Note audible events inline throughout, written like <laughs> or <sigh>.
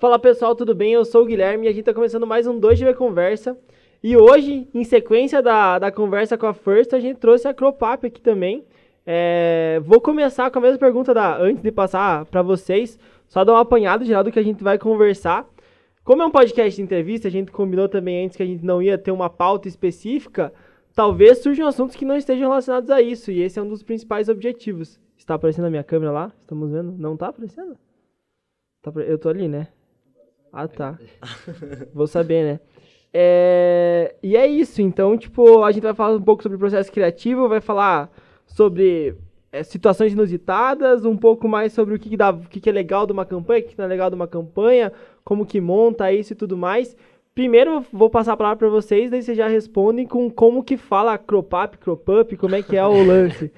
Fala pessoal, tudo bem? Eu sou o Guilherme e a gente tá começando mais um 2GB Conversa. E hoje, em sequência da, da conversa com a First, a gente trouxe a Cropap aqui também. É, vou começar com a mesma pergunta da, antes de passar para vocês, só dar um apanhado geral do que a gente vai conversar. Como é um podcast de entrevista, a gente combinou também antes que a gente não ia ter uma pauta específica, talvez surjam assuntos que não estejam relacionados a isso, e esse é um dos principais objetivos. Está aparecendo a minha câmera lá? Estamos vendo? Não está aparecendo? Tá, eu tô ali, né? Ah, tá. <laughs> Vou saber, né? É, e é isso, então, tipo, a gente vai falar um pouco sobre o processo criativo, vai falar sobre é, situações inusitadas, um pouco mais sobre o que, que, dá, o que, que é legal de uma campanha, o que, que não é legal de uma campanha, como que monta isso e tudo mais. Primeiro vou passar a palavra para vocês, daí vocês já respondem com como que fala cropap, cropup, como é que é o <laughs> lance.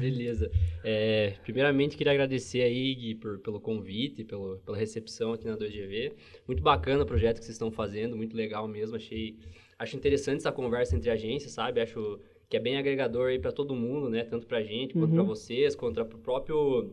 Beleza. É, primeiramente, queria agradecer aí, Gui, por, pelo convite, pelo, pela recepção aqui na 2GV. Muito bacana o projeto que vocês estão fazendo, muito legal mesmo. Achei, acho interessante essa conversa entre agências, sabe? Acho que é bem agregador aí para todo mundo, né? Tanto para a gente, quanto uhum. para vocês, quanto para o próprio,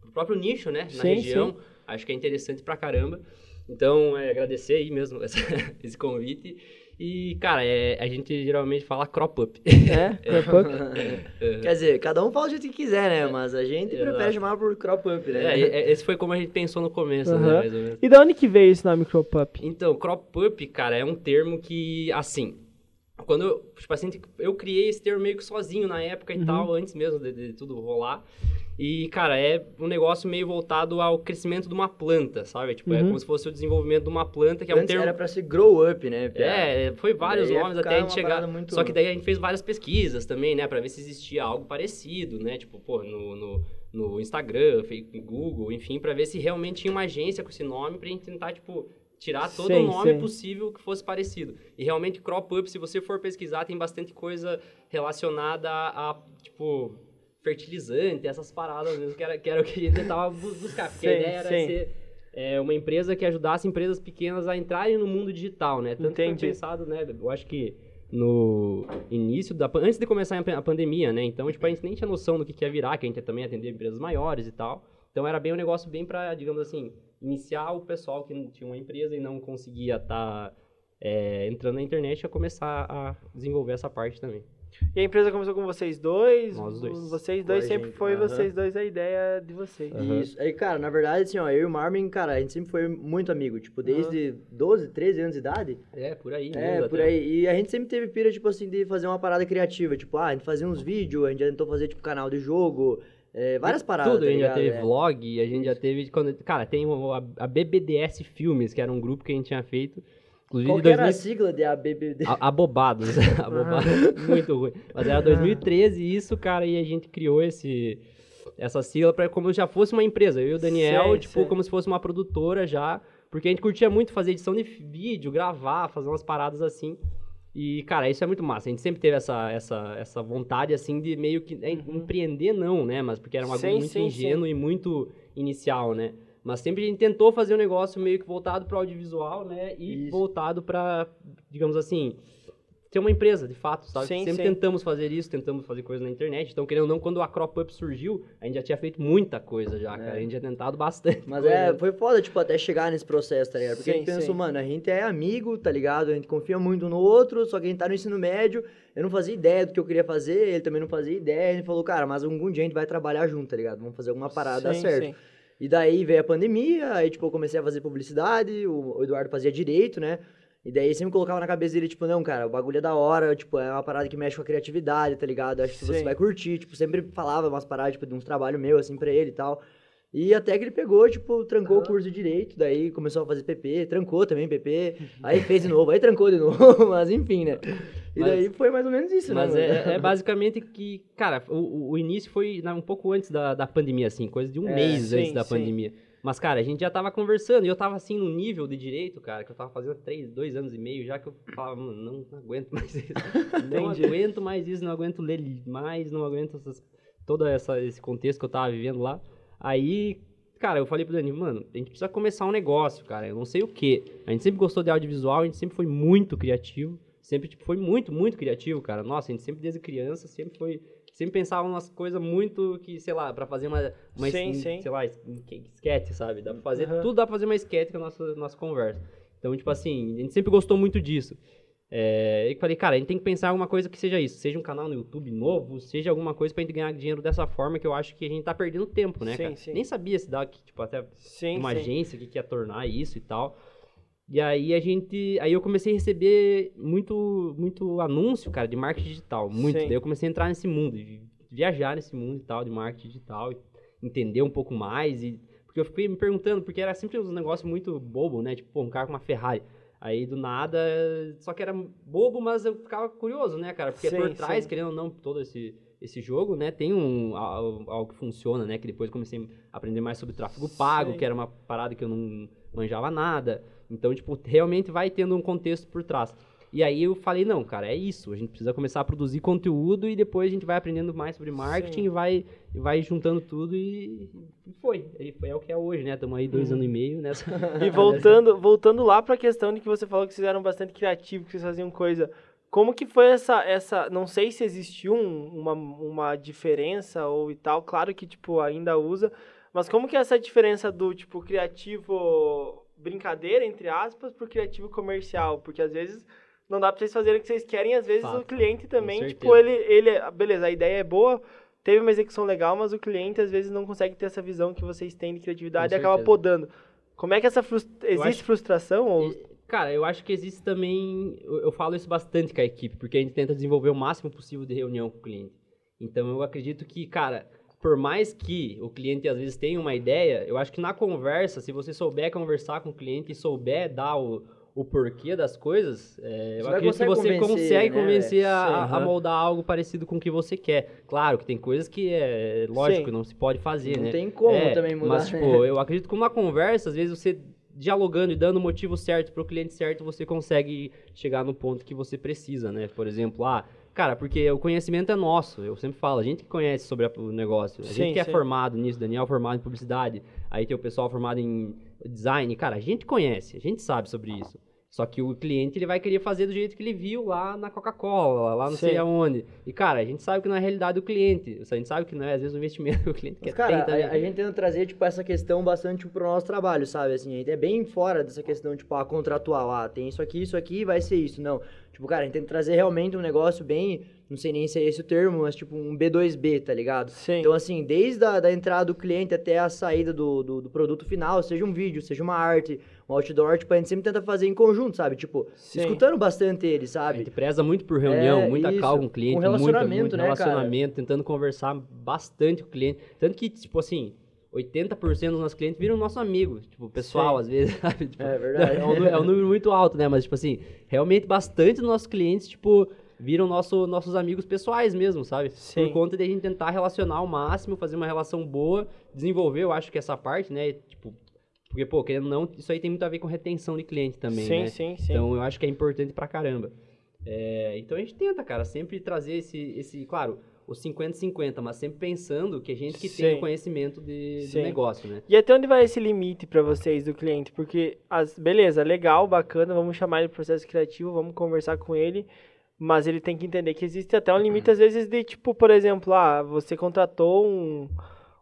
pro próprio nicho, né? Na sim, região. Sim. Acho que é interessante pra caramba. Então, é, agradecer aí mesmo <laughs> essa, esse convite. E, cara, é, a gente geralmente fala crop up. É, <laughs> crop up. É. Quer dizer, cada um fala o jeito que quiser, né? Mas a gente Exato. prefere chamar por crop up, né? É, esse foi como a gente pensou no começo, uhum. né? Mais ou menos. E de onde que veio esse nome crop up? Então, crop up, cara, é um termo que, assim, quando eu, tipo assim, eu criei esse termo meio que sozinho na época e uhum. tal, antes mesmo de, de tudo rolar. E, cara, é um negócio meio voltado ao crescimento de uma planta, sabe? Tipo, é uhum. é como se fosse o desenvolvimento de uma planta, que Antes é um termo... era pra ser grow up, né? Pra... É, foi vários nomes até a gente chegar... Muito... Só que daí a gente fez várias pesquisas também, né? Pra ver se existia algo parecido, né? Tipo, pô, no, no, no Instagram, Google, enfim, pra ver se realmente tinha uma agência com esse nome pra gente tentar, tipo, tirar todo sim, o nome sim. possível que fosse parecido. E realmente, crop up, se você for pesquisar, tem bastante coisa relacionada a, a tipo fertilizante, essas paradas mesmo, que era, que era o que a gente tentava buscar. Porque sim, a ideia era sim. ser é, uma empresa que ajudasse empresas pequenas a entrarem no mundo digital, né? Tanto Entendi. foi pensado, né? Eu acho que no início da... Antes de começar a pandemia, né? Então, tipo, a gente nem tinha noção do que, que ia virar, que a gente ia também atender empresas maiores e tal. Então, era bem um negócio bem para, digamos assim, iniciar o pessoal que tinha uma empresa e não conseguia estar... Tá, é, entrando na internet a começar a desenvolver essa parte também. E a empresa começou com vocês dois? Nós dois. Vocês dois sempre gente. foi uhum. vocês dois a ideia de vocês. Uhum. Isso. Aí, cara, na verdade, assim, ó, eu e o Marvin, cara, a gente sempre foi muito amigo. Tipo, desde uhum. 12, 13 anos de idade. É, por aí. É, por até. aí. E a gente sempre teve pira, tipo assim, de fazer uma parada criativa. Tipo, ah, a gente fazia uns vídeos, a gente tentou fazer, tipo, canal de jogo. É, várias paradas. Tudo, tá a gente já teve é. vlog, a gente já teve. Quando, cara, tem a, a BBDS Filmes, que era um grupo que a gente tinha feito. Inclusive, Qual 2000... era a sigla de ABBD? Abobados. <laughs> Abobados. <laughs> Muito ruim. Mas era 2013 isso, cara, e a gente criou esse, essa sigla para como se já fosse uma empresa. Eu e o Daniel, sei, tipo, sei. como se fosse uma produtora já. Porque a gente curtia muito fazer edição de vídeo, gravar, fazer umas paradas assim. E, cara, isso é muito massa. A gente sempre teve essa, essa, essa vontade, assim, de meio que... É, uhum. Empreender não, né? Mas porque era uma coisa muito ingênuo e muito inicial, né? Mas sempre a gente tentou fazer um negócio meio que voltado para o audiovisual, né? E isso. voltado para, digamos assim, ter uma empresa, de fato, sabe? Sim, sempre sim. tentamos fazer isso, tentamos fazer coisa na internet. Então, querendo ou não, quando o Acropup surgiu, a gente já tinha feito muita coisa já, é. cara. A gente já tentado bastante. Mas coisa. é, foi foda, tipo, até chegar nesse processo, tá ligado? Porque sim, a gente pensou, mano, a gente é amigo, tá ligado? A gente confia muito no outro, só que a gente tá no ensino médio. Eu não fazia ideia do que eu queria fazer, ele também não fazia ideia. A gente falou, cara, mas algum dia a gente vai trabalhar junto, tá ligado? Vamos fazer alguma parada sim, certo. Sim. E daí veio a pandemia, aí, tipo, eu comecei a fazer publicidade, o Eduardo fazia direito, né? E daí sempre colocava na cabeça dele, tipo, não, cara, o bagulho é da hora, tipo, é uma parada que mexe com a criatividade, tá ligado? Acho que Sim. você vai curtir, tipo, sempre falava umas paradas, tipo, de uns trabalhos meus, assim, pra ele e tal. E até que ele pegou, tipo, trancou uhum. o curso de direito, daí começou a fazer PP, trancou também PP, <laughs> aí fez de novo, aí trancou de novo, <laughs> mas enfim, né? E mas, daí foi mais ou menos isso, mas né? Mas é, é, basicamente que, cara, o, o início foi um pouco antes da, da pandemia, assim, coisa de um é, mês sim, antes da sim. pandemia. Mas, cara, a gente já tava conversando e eu tava assim no nível de direito, cara, que eu tava fazendo três, dois anos e meio já que eu falava, mano, não, não aguento mais isso. <laughs> não aguento mais isso, não aguento ler mais, não aguento essas, todo essa, esse contexto que eu tava vivendo lá. Aí, cara, eu falei pro Dani, mano, a gente precisa começar um negócio, cara. Eu não sei o que. A gente sempre gostou de audiovisual, a gente sempre foi muito criativo. Sempre, tipo, foi muito, muito criativo, cara. Nossa, a gente sempre, desde criança, sempre foi sempre pensava umas coisas muito que, sei lá, para fazer uma, uma sim, sim. sei lá, esquete, sabe? Dá pra fazer, uhum. tudo dá pra fazer uma esquete com a nossa, nossa conversa. Então, tipo assim, a gente sempre gostou muito disso. É, e falei, cara, a gente tem que pensar alguma coisa que seja isso. Seja um canal no YouTube novo, seja alguma coisa pra gente ganhar dinheiro dessa forma, que eu acho que a gente tá perdendo tempo, né, sim, cara? Sim. Nem sabia se dá, tipo, até sim, uma agência que quer tornar isso e tal. E aí a gente. Aí eu comecei a receber muito, muito anúncio, cara, de marketing digital. Muito. Daí eu comecei a entrar nesse mundo, de viajar nesse mundo e tal, de marketing digital, entender um pouco mais. E, porque eu fiquei me perguntando, porque era sempre um negócio muito bobo, né? Tipo, pô, um carro com uma Ferrari. Aí do nada, só que era bobo, mas eu ficava curioso, né, cara? Porque sim, por trás, sim. querendo ou não, todo esse, esse jogo, né, tem um, algo, algo, que funciona, né? Que depois comecei a aprender mais sobre tráfego pago, sim. que era uma parada que eu não manjava nada. Então, tipo, realmente vai tendo um contexto por trás. E aí eu falei, não, cara, é isso. A gente precisa começar a produzir conteúdo e depois a gente vai aprendendo mais sobre marketing e vai, e vai juntando tudo e, e foi. E foi é o que é hoje, né? Estamos aí dois hum. anos e meio nessa. <laughs> E voltando, voltando lá para a questão de que você falou que vocês eram bastante criativos, que vocês faziam coisa. Como que foi essa, essa não sei se existiu um, uma, uma diferença ou e tal, claro que, tipo, ainda usa, mas como que é essa diferença do, tipo, criativo brincadeira, entre aspas, pro criativo comercial? Porque às vezes não dá pra vocês fazerem o que vocês querem, às vezes Fato. o cliente também, tipo, ele, ele, beleza, a ideia é boa, teve uma execução legal, mas o cliente às vezes não consegue ter essa visão que vocês têm de criatividade e acaba podando. Como é que essa frustra... existe acho... frustração ou Cara, eu acho que existe também, eu, eu falo isso bastante com a equipe, porque a gente tenta desenvolver o máximo possível de reunião com o cliente. Então eu acredito que, cara, por mais que o cliente às vezes tenha uma ideia, eu acho que na conversa, se você souber conversar com o cliente e souber dar o, o porquê das coisas, é, eu acredito que você consegue né, convencer a, a, moldar algo parecido com o que você quer. Claro que tem coisas que é lógico, Sim. não se pode fazer, não né? Não tem como é, também mudar. Mas, tipo, eu acredito que uma conversa, às vezes você dialogando e dando o motivo certo para o cliente certo, você consegue chegar no ponto que você precisa, né? Por exemplo, ah, Cara, porque o conhecimento é nosso. Eu sempre falo, a gente que conhece sobre o negócio. A sim, gente que é sim. é formado nisso, Daniel formado em publicidade, aí tem o pessoal formado em design. Cara, a gente conhece, a gente sabe sobre isso. Só que o cliente ele vai querer fazer do jeito que ele viu lá na Coca-Cola, lá não Sim. sei aonde. E, cara, a gente sabe que não é a realidade do cliente. A gente sabe que não é, às vezes, o investimento que o cliente Mas, quer cara, ter. A, a, gente tenta trazer, tipo, essa questão bastante pro nosso trabalho, sabe? Assim, a gente é bem fora dessa questão, tipo, a contratual. Ah, tem isso aqui, isso aqui, vai ser isso. Não. Tipo, cara, a gente tenta trazer realmente um negócio bem não sei nem se é esse o termo, mas tipo um B2B, tá ligado? Sim. Então, assim, desde a da entrada do cliente até a saída do, do, do, produto final, seja um vídeo, seja uma arte, um outdoor, tipo, a gente sempre tenta fazer em conjunto, sabe? Tipo, Sim. escutando bastante ele, sabe? A gente preza muito por reunião, é, muita calma com o cliente, com relacionamento, muito, muito né, relacionamento, cara? tentando conversar bastante com o cliente. Tanto que, tipo assim, 80% dos nossos clientes viram nosso amigo, tipo, pessoal, Sim. às vezes, <laughs> sabe? Tipo, é verdade. É um, é um número muito alto, né? Mas, tipo assim, realmente bastante dos nossos clientes, tipo viram nosso, nossos amigos pessoais mesmo, sabe? Sim. Por conta de a gente tentar relacionar ao máximo, fazer uma relação boa, desenvolver, eu acho que essa parte, né? Tipo, porque, pô, querendo não, isso aí tem muito a ver com retenção de cliente também, sim, né? Sim, sim, Então, eu acho que é importante pra caramba. É, então, a gente tenta, cara, sempre trazer esse, esse claro, os 50-50, mas sempre pensando que a gente que Sim. tem o conhecimento de, do negócio, né? E até onde vai esse limite para vocês do cliente? Porque, as, beleza, legal, bacana, vamos chamar ele de processo criativo, vamos conversar com ele, mas ele tem que entender que existe até um limite, às vezes, de tipo, por exemplo, ah, você contratou um,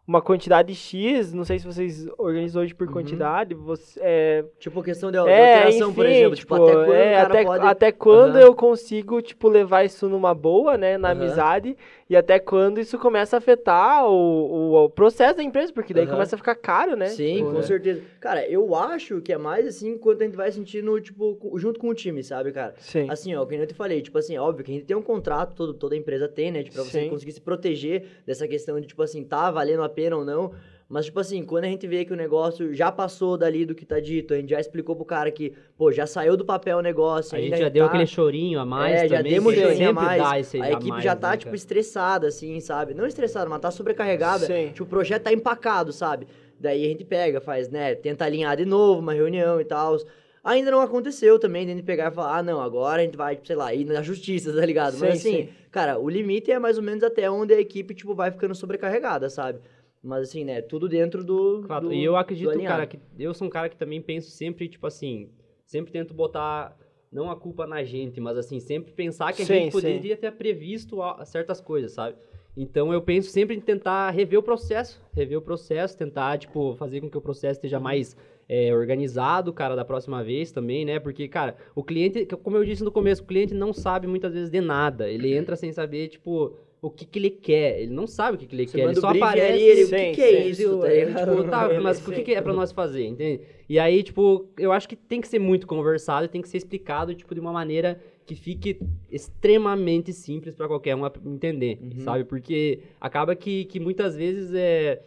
uma quantidade X, não sei se vocês organizam hoje por uhum. quantidade, você, é, tipo questão de, é, alteração, enfim, por exemplo, tipo, tipo, até quando é, até, pode... até quando uhum. eu consigo, tipo, levar isso numa boa, né, na uhum. amizade, e até quando isso começa a afetar o, o, o processo da empresa, porque daí uhum. começa a ficar caro, né? Sim, tipo, com né? certeza. Cara, eu acho que é mais assim quando a gente vai sentindo, tipo, junto com o time, sabe, cara? Sim. Assim, ó, como eu te falei, tipo assim, óbvio que a gente tem um contrato, todo, toda empresa tem, né? Tipo, pra você Sim. conseguir se proteger dessa questão de, tipo assim, tá valendo a pena ou não. Mas, tipo assim, quando a gente vê que o negócio já passou dali do que tá dito, a gente já explicou pro cara que, pô, já saiu do papel o negócio. A gente já deu tá... aquele chorinho a mais é, também. já demos chorinho a mais. a equipe mais, já tá, né, tipo, cara? estressada, assim, sabe? Não estressada, mas tá sobrecarregada. Sim. Tipo, o projeto tá empacado, sabe? Daí a gente pega, faz, né, tenta alinhar de novo uma reunião e tal. Ainda não aconteceu também de a gente pegar e falar, ah, não, agora a gente vai, sei lá, ir na justiça, <laughs> tá ligado? Sim, Mas assim, sim. cara, o limite é mais ou menos até onde a equipe, tipo, vai ficando sobrecarregada, sabe? Mas assim, né, tudo dentro do. Claro, do, e eu acredito, cara, que eu sou um cara que também penso sempre, tipo assim, sempre tento botar não a culpa na gente, mas assim, sempre pensar que a sim, gente poderia sim. ter previsto certas coisas, sabe? Então eu penso sempre em tentar rever o processo, rever o processo, tentar, tipo, fazer com que o processo esteja mais é, organizado, cara, da próxima vez também, né? Porque, cara, o cliente, como eu disse no começo, o cliente não sabe muitas vezes de nada. Ele entra sem saber, tipo, o que, que ele quer. Ele não sabe o que, que ele Você quer. Ele só aparece. Ele, o que, que é isso? Tá tipo, tá, <laughs> mas o que, que é pra nós fazer, entende? E aí, tipo, eu acho que tem que ser muito conversado, tem que ser explicado, tipo, de uma maneira que fique extremamente simples para qualquer um entender, uhum. sabe? Porque acaba que, que muitas vezes é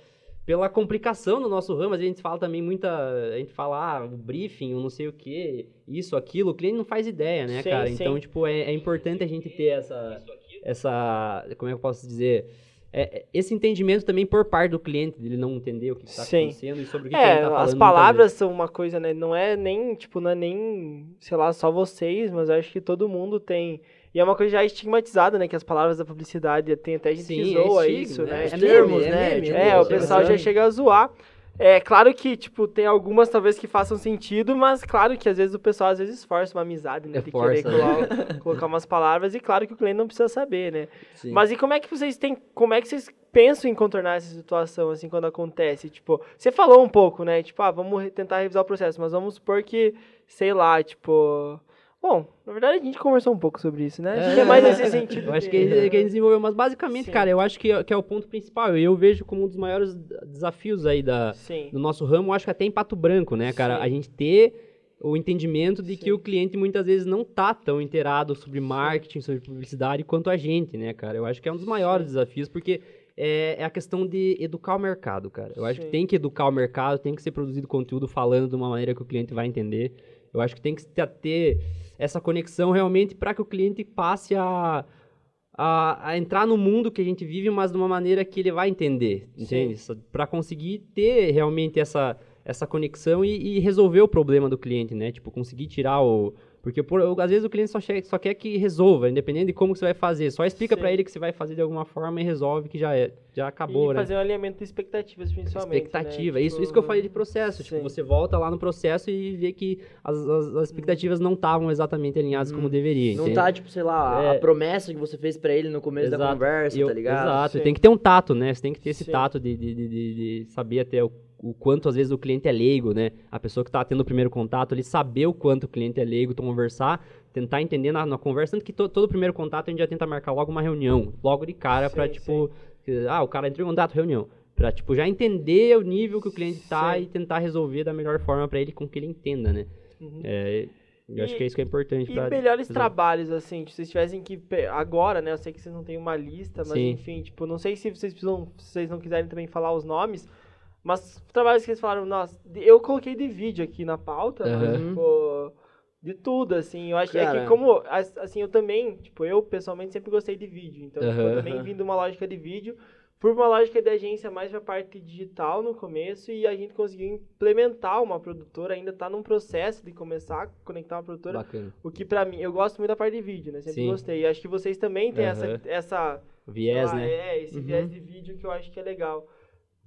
pela complicação do nosso ramo, a gente fala também muita, a gente fala ah, o briefing, o não sei o que, isso, aquilo, o cliente não faz ideia, né, sim, cara? Sim. Então, tipo, é, é importante a gente ter essa, essa, como é que eu posso dizer, é, é, esse entendimento também por parte do cliente, dele não entender o que está acontecendo e sobre o que, é, que ele está falando. As palavras são uma coisa, né? Não é nem, tipo, não é nem, sei lá, só vocês, mas acho que todo mundo tem. E é uma coisa já estigmatizada, né? Que as palavras da publicidade tem até gente Sim, que zoa é isso, né? É termos, né? Tipo, é, o pessoal já chega a zoar. É claro que, tipo, tem algumas talvez que façam sentido, mas claro que às vezes o pessoal às vezes força uma amizade, né? É tem que querer colocar, <laughs> colocar umas palavras e claro que o cliente não precisa saber, né? Sim. Mas e como é que vocês têm, como é que vocês pensam em contornar essa situação, assim, quando acontece? Tipo, você falou um pouco, né? Tipo, ah, vamos tentar revisar o processo, mas vamos supor que, sei lá, tipo Bom, na verdade a gente conversou um pouco sobre isso, né? Acho é, que é mais nesse sentido. Eu acho que, que, a gente desenvolveu, mas basicamente, Sim. cara, eu acho que, que é o ponto principal. Eu vejo como um dos maiores desafios aí da, do nosso ramo, acho que até em Pato Branco, né, cara? Sim. A gente ter o entendimento de Sim. que o cliente muitas vezes não tá tão inteirado sobre marketing, sobre publicidade quanto a gente, né, cara? Eu acho que é um dos maiores desafios, porque é, é, a questão de educar o mercado, cara. Eu acho que tem que educar o mercado, tem que ser produzido conteúdo falando de uma maneira que o cliente vai entender. Eu acho que tem que ter essa conexão realmente para que o cliente passe a, a, a, entrar no mundo que a gente vive, mas de uma maneira que ele vai entender, entende? Para conseguir ter realmente essa, essa conexão e, e, resolver o problema do cliente, né? Tipo, conseguir tirar o, porque por, às vezes o cliente só, só, quer que resolva, independente de como você vai fazer. Só explica para ele que você vai fazer de alguma forma e resolve que já é, já acabou, e né? fazer um alinhamento de expectativas, principalmente. Né? Expectativa, né? isso, tipo... isso que eu falei de processo. Tipo, você volta lá no processo e vê que as, as, as expectativas não estavam exatamente alinhadas hum. como deveria. Não tá, tipo, sei lá, é... a promessa que você fez para ele no começo exato. da conversa, eu, tá ligado? Exato, Sim. tem que ter um tato, né? Você tem que ter esse Sim. tato de, de, de, de saber até o o quanto às vezes o cliente é leigo, né? A pessoa que está tendo o primeiro contato, ele saber o quanto o cliente é leigo, então conversar, tentar entender na, na conversa, tanto que to, todo primeiro contato a gente já tenta marcar logo uma reunião, logo de cara, para tipo, sim. ah, o cara entrou em contato, reunião. Pra, tipo, já entender o nível que o cliente tá sim. e tentar resolver da melhor forma para ele com que ele entenda, né? Uhum. É, eu e, acho que é isso que é importante. E pra melhores fazer. trabalhos, assim, se vocês tivessem que. Agora, né? Eu sei que vocês não têm uma lista, mas Sim. enfim, tipo, não sei se vocês precisam. Se vocês não quiserem também falar os nomes, mas trabalhos que eles falaram, nossa, eu coloquei de vídeo aqui na pauta, uhum. mas, tipo, de tudo, assim. Eu acho Cara. que é que como, assim, eu também, tipo, eu pessoalmente sempre gostei de vídeo. Então, uhum. tipo, eu também vim de uma lógica de vídeo, por uma lógica de agência mais pra parte digital no começo, e a gente conseguiu implementar uma produtora, ainda tá num processo de começar a conectar uma produtora. Bacana. O que pra mim, eu gosto muito da parte de vídeo, né? Sempre Sim. gostei. E acho que vocês também têm uhum. essa, essa... Viés, lá, né? É, esse uhum. viés de vídeo que eu acho que é legal.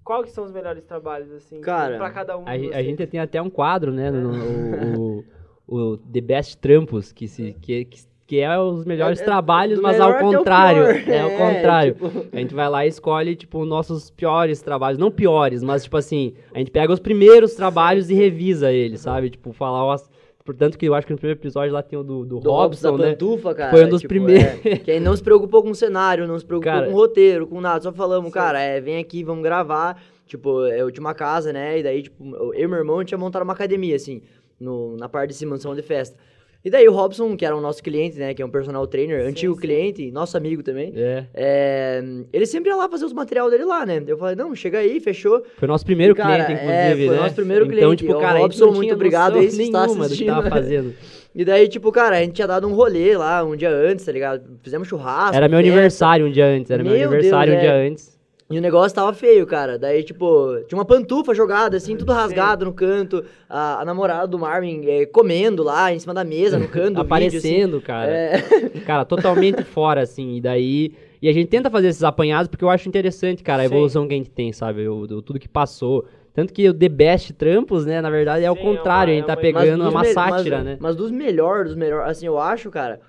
Qual que são os melhores trabalhos, assim, Cara, pra cada um a, a gente tem até um quadro, né, no, o, o, o, The Best Trampos, que, se, que, que é os melhores é, é trabalhos, mas ao contrário. É ao é, contrário. Tipo... A gente vai lá e escolhe, tipo, nossos piores trabalhos. Não piores, mas, tipo assim, a gente pega os primeiros trabalhos e revisa eles, sabe? Tipo, falar, ó, Portanto, que eu acho que no primeiro episódio lá tem o do, do, do Robson, da né? Pantufa, cara. Foi um dos tipo, primeiros. É, que aí não se preocupou com o cenário, não se preocupou cara, com o roteiro, com nada. Só falamos, sim. cara, é, vem aqui, vamos gravar. Tipo, eu tinha uma casa, né? E daí, tipo, eu e meu irmão tinha montado uma academia, assim, no, na parte de cima, mansão de festa. E daí o Robson, que era o nosso cliente, né? Que é um personal trainer, sim, antigo sim. cliente, nosso amigo também. É. é. Ele sempre ia lá fazer os material dele lá, né? Eu falei, não, chega aí, fechou. Foi nosso primeiro cara, cliente, inclusive. É, foi né? nosso primeiro então, cliente. Então, tipo, cara, o Robson, muito obrigado aí, se está assistindo. Tava <laughs> fazendo. E daí, tipo, cara, a gente tinha dado um rolê lá um dia antes, tá ligado? Fizemos churrasco. Era meu festa. aniversário um dia antes, era meu, meu aniversário Deus, um dia é. antes. E o negócio tava feio, cara. Daí, tipo, tinha uma pantufa jogada, assim, tudo rasgado no canto. A, a namorada do Marvin é, comendo lá, em cima da mesa, no canto. Aparecendo, vídeo, assim. cara. É... <laughs> Cara, totalmente fora, assim. E daí. E a gente tenta fazer esses apanhados porque eu acho interessante, cara, a Sim. evolução que a gente tem, sabe? O, o, tudo que passou. Tanto que o The Best Trampos, né, na verdade, é o contrário. É uma, a gente tá pegando uma, uma sátira, mas, né? Mas dos melhores, dos melhores, assim, eu acho, cara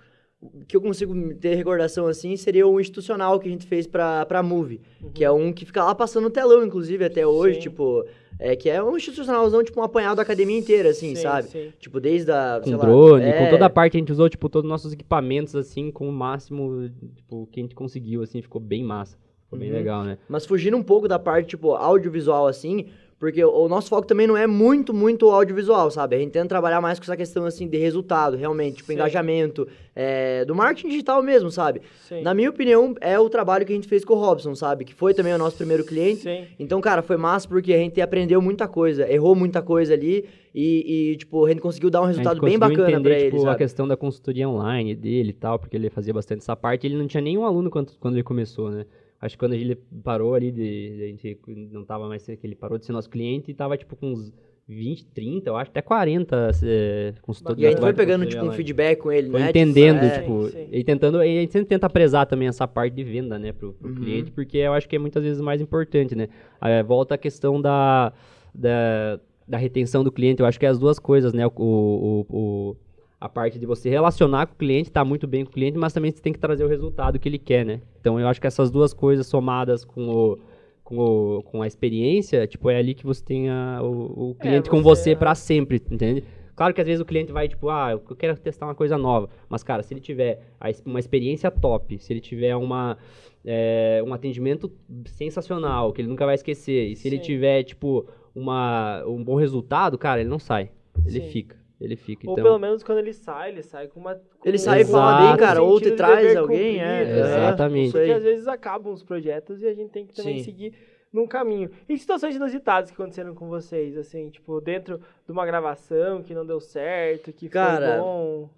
que eu consigo ter recordação assim seria o institucional que a gente fez pra, pra Move, uhum. que é um que fica lá passando no telão, inclusive, até hoje, sim. tipo. É, que é um institucionalzão, tipo, um apanhado da academia inteira, assim, sim, sabe? Sim. Tipo, desde a. Com drone, lá, é... com toda a parte a gente usou, tipo, todos os nossos equipamentos, assim, com o máximo, tipo, que a gente conseguiu, assim, ficou bem massa. Ficou bem uhum. legal, né? Mas fugindo um pouco da parte, tipo, audiovisual, assim, porque o nosso foco também não é muito, muito audiovisual, sabe? A gente tenta trabalhar mais com essa questão, assim, de resultado, realmente, tipo, Sim. engajamento, é, do marketing digital mesmo, sabe? Sim. Na minha opinião, é o trabalho que a gente fez com o Robson, sabe? Que foi também o nosso primeiro cliente. Sim. Então, cara, foi massa porque a gente aprendeu muita coisa, errou muita coisa ali e, e tipo, a gente conseguiu dar um resultado bem bacana entender, pra tipo, ele, a questão da consultoria online dele e tal, porque ele fazia bastante essa parte. Ele não tinha nenhum aluno quando, quando ele começou, né? Acho que quando ele parou ali, de, de, a gente não tava mais, que ele parou de ser nosso cliente e tava, tipo, com uns 20, 30, eu acho, até 40 é, consultores. E a gente foi pegando, tipo, um feedback com ele, foi né? entendendo, tipo, é, tipo e tentando, e a gente sempre tenta prezar também essa parte de venda, né, pro, pro uhum. cliente, porque eu acho que é muitas vezes mais importante, né? Aí, volta a questão da, da, da retenção do cliente, eu acho que é as duas coisas, né? o, o, o a parte de você relacionar com o cliente, estar tá muito bem com o cliente, mas também você tem que trazer o resultado que ele quer, né? Então eu acho que essas duas coisas somadas com o, com, o, com a experiência, tipo, é ali que você tem a, o, o, é, cliente é, com você para sempre, entende? Claro que às vezes o cliente vai, tipo, ah, eu quero testar uma coisa nova. Mas, cara, se ele tiver uma experiência top, se ele tiver uma, é, um atendimento sensacional, que ele nunca vai esquecer, e se Sim. ele tiver, tipo, uma, um bom resultado, cara, ele não sai. Ele Sim. fica ele fica. Ou então... pelo menos quando ele sai, ele sai com uma. Com ele sai e fala bem, cara, ou te traz alguém, é, é. Exatamente. Porque às vezes acabam os projetos e a gente tem que também Sim. seguir num caminho. E situações inusitadas que aconteceram com vocês, assim, tipo, dentro de uma gravação que não deu certo, que cara, foi bom.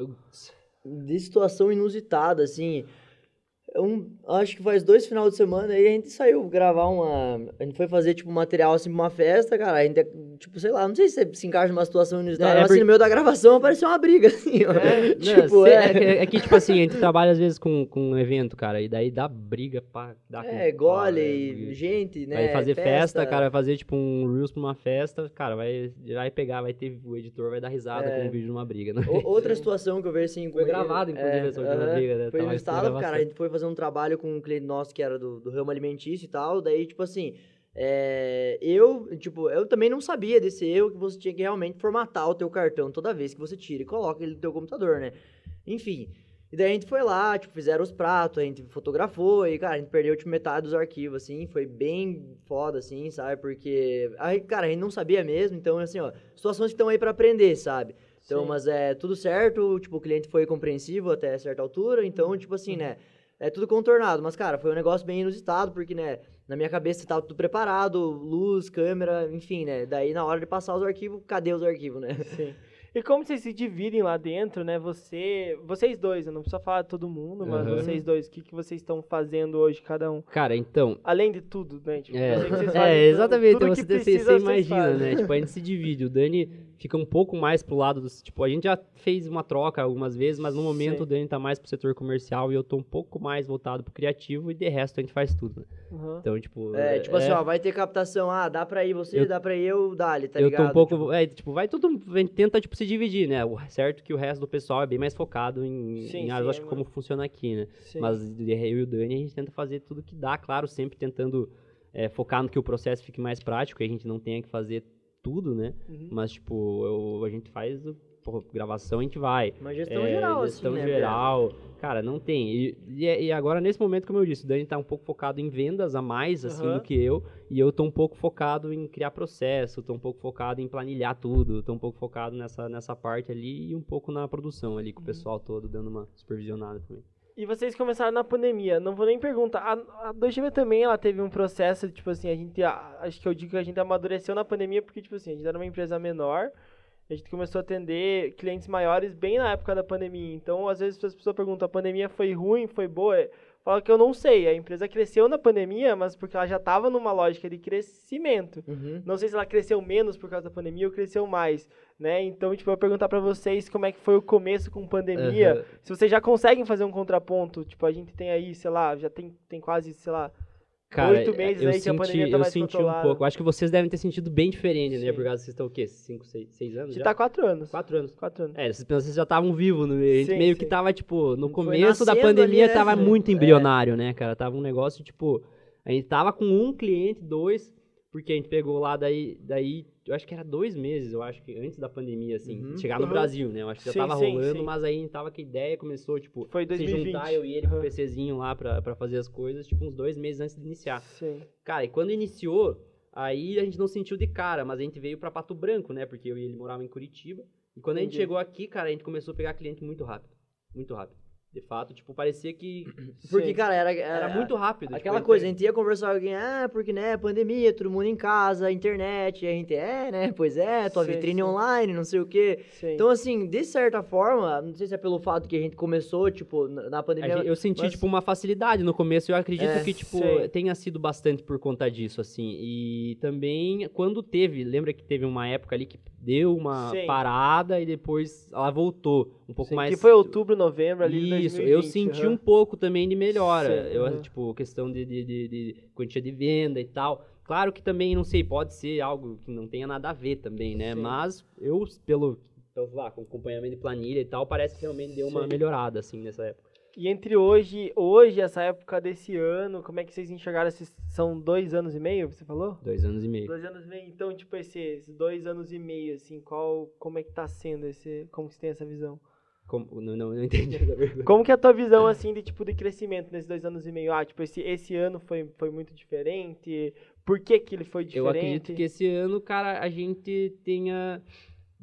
De situação inusitada, assim um, acho que faz dois final de semana aí a gente saiu gravar uma. A gente foi fazer, tipo, material assim pra uma festa, cara. A gente, tipo, sei lá, não sei se se encaixa numa situação inusitada, é, mas assim, no meio da gravação apareceu uma briga, assim, ó. É, <laughs> tipo, não, é. É, é, que, tipo assim, a gente trabalha às vezes com, com um evento, cara, e daí dá briga pra dar É, gole, e gente, né? Vai fazer festa. festa. cara, vai fazer, tipo, um Reels pra uma festa, cara, vai, vai pegar, vai ter. O editor vai dar risada é. com um vídeo de uma briga, né? O, outra <laughs> situação que eu vejo assim. Foi gravado, inclusive, é, essa uh, briga, né? Foi inusitado, cara, a gente foi fazer um trabalho com um cliente nosso que era do, do ramo alimentício e tal. Daí, tipo assim, é, eu, tipo, eu também não sabia desse erro que você tinha que realmente formatar o teu cartão toda vez que você tira e coloca ele no teu computador, né? Enfim. E daí a gente foi lá, tipo, fizeram os pratos, a gente fotografou e, cara, a gente perdeu, tipo, metade dos arquivos, assim, foi bem foda, assim, sabe? Porque, aí, cara, a gente não sabia mesmo, então, assim, ó, situações que estão aí para aprender, sabe? Então, Sim. mas é tudo certo, tipo, o cliente foi compreensivo até certa altura, então, tipo assim, né? é tudo contornado. Mas, cara, foi um negócio bem inusitado, porque, né, na minha cabeça tava tudo preparado, luz, câmera, enfim, né? Daí, na hora de passar os arquivos, cadê os arquivos, né? Sim. <laughs> E como vocês se dividem lá dentro, né? Você, vocês dois, eu não preciso falar todo mundo, mas uhum. vocês dois, o que, que vocês estão fazendo hoje, cada um? Cara, então. Além de tudo, né? Tipo, é, <laughs> é exatamente. Tudo, tudo então, você, você imagina, né? tipo, a gente se divide. O Dani fica um pouco mais pro lado do. Tipo, a gente já fez uma troca algumas vezes, mas no momento Sim. o Dani tá mais pro setor comercial e eu tô um pouco mais voltado pro criativo e de resto a gente faz tudo, né? Uhum. Então, tipo. É, tipo assim, é... assim, ó, vai ter captação, ah, dá pra ir você, eu, dá pra ir eu, dá-lhe, tá eu ligado? Eu tô um pouco. Tipo... É, tipo, vai tudo. Tenta, tipo, se dividir, né? O certo que o resto do pessoal é bem mais focado em, sim, em sim, acho, é, como funciona aqui, né? Sim. Mas eu e o Dani, a gente tenta fazer tudo que dá, claro, sempre tentando é, focar no que o processo fique mais prático, e a gente não tenha que fazer tudo, né? Uhum. Mas, tipo, eu, a gente faz porra, gravação a gente vai. Uma gestão é, geral, assim, Gestão assim, né, geral. Cara, não tem. E, e, e, agora, nesse momento, como eu disse, o Dani tá um pouco focado em vendas a mais, assim, uhum. do que eu. E eu tô um pouco focado em criar processo, tô um pouco focado em planilhar tudo, tô um pouco focado nessa, nessa parte ali e um pouco na produção ali, com uhum. o pessoal todo, dando uma supervisionada também. E vocês começaram na pandemia, não vou nem perguntar. A, a 2GB também, ela teve um processo, tipo assim, a gente, a, acho que eu digo que a gente amadureceu na pandemia porque, tipo assim, a gente era uma empresa menor, a gente começou a atender clientes maiores bem na época da pandemia. Então, às vezes as pessoas perguntam, a pandemia foi ruim, foi boa? Fala que eu não sei. A empresa cresceu na pandemia, mas porque ela já estava numa lógica de crescimento. Uhum. Não sei se ela cresceu menos por causa da pandemia ou cresceu mais, né? Então, tipo, eu vou perguntar para vocês como é que foi o começo com pandemia. Uhum. Se vocês já conseguem fazer um contraponto, tipo, a gente tem aí, sei lá, já tem, tem quase, sei lá, Cara, oito meses eu aí senti, que a pandemia tá eu senti um pouco. Acho que vocês devem ter sentido bem diferente, né? Por causa vocês estão o quê? Cinco, seis, seis anos? A gente já? tá quatro anos. Quatro anos. Quatro anos. É, vocês, já estavam vivos no meio. A gente sim, meio sim. que tava, tipo, no começo da pandemia ali, né? tava muito é. embrionário, é. né, cara? Tava um negócio, tipo, a gente tava com um cliente, dois, porque a gente pegou lá daí, daí eu acho que era dois meses, eu acho que antes da pandemia, assim, uhum. chegar no uhum. Brasil, né? Eu acho que já sim, tava sim, rolando, sim. mas aí a gente tava com a ideia, começou, tipo, Foi 2020. se juntar eu e ele uhum. com o PCzinho lá pra, pra fazer as coisas, tipo, uns dois meses antes de iniciar. Sim. Cara, e quando iniciou, aí a gente não sentiu de cara, mas a gente veio pra Pato Branco, né? Porque eu e ele moravam em Curitiba. E quando Entendi. a gente chegou aqui, cara, a gente começou a pegar cliente muito rápido. Muito rápido. De fato, tipo, parecia que. <clears throat> Porque, Sim. cara, era, era, era, muito rápido. Tipo, aquela tipo, coisa, a gente ia conversar com alguém, ah, porque, né, pandemia, todo mundo em casa, internet, a gente é, né, pois é, tua sim, vitrine sim. online, não sei o quê. Sim. Então, assim, de certa forma, não sei se é pelo fato que a gente começou, tipo, na pandemia. Eu senti, mas... tipo, uma facilidade no começo, eu acredito é, que, tipo, tenha sido bastante por conta disso, assim. E também, quando teve, lembra que teve uma época ali que deu uma parada e depois ela voltou um pouco mais. Que foi outubro, novembro ali. Isso, 2020, eu senti uhum. um pouco também de melhora. Sim, eu, tipo, questão de, de, de, de quantia de venda e tal. Claro que também, não sei, pode ser algo que não tenha nada a ver também, né? Sim. Mas eu, pelo, pelo lá, com acompanhamento de planilha e tal, parece que realmente deu uma melhorada, assim, nessa época. E entre hoje, hoje, essa época desse ano, como é que vocês enxergaram esses. São dois anos e meio, você falou? Dois anos e meio. Dois anos e meio. Então, tipo, esses dois anos e meio, assim, qual. Como é que tá sendo esse. Como você tem essa visão? Como, não, não, não <laughs> entendi essa pergunta. Como que é a tua visão, assim, de tipo, de crescimento nesses dois anos e meio? Ah, tipo, esse, esse ano foi, foi muito diferente? Por que que ele foi diferente? Eu acredito que esse ano, cara, a gente tenha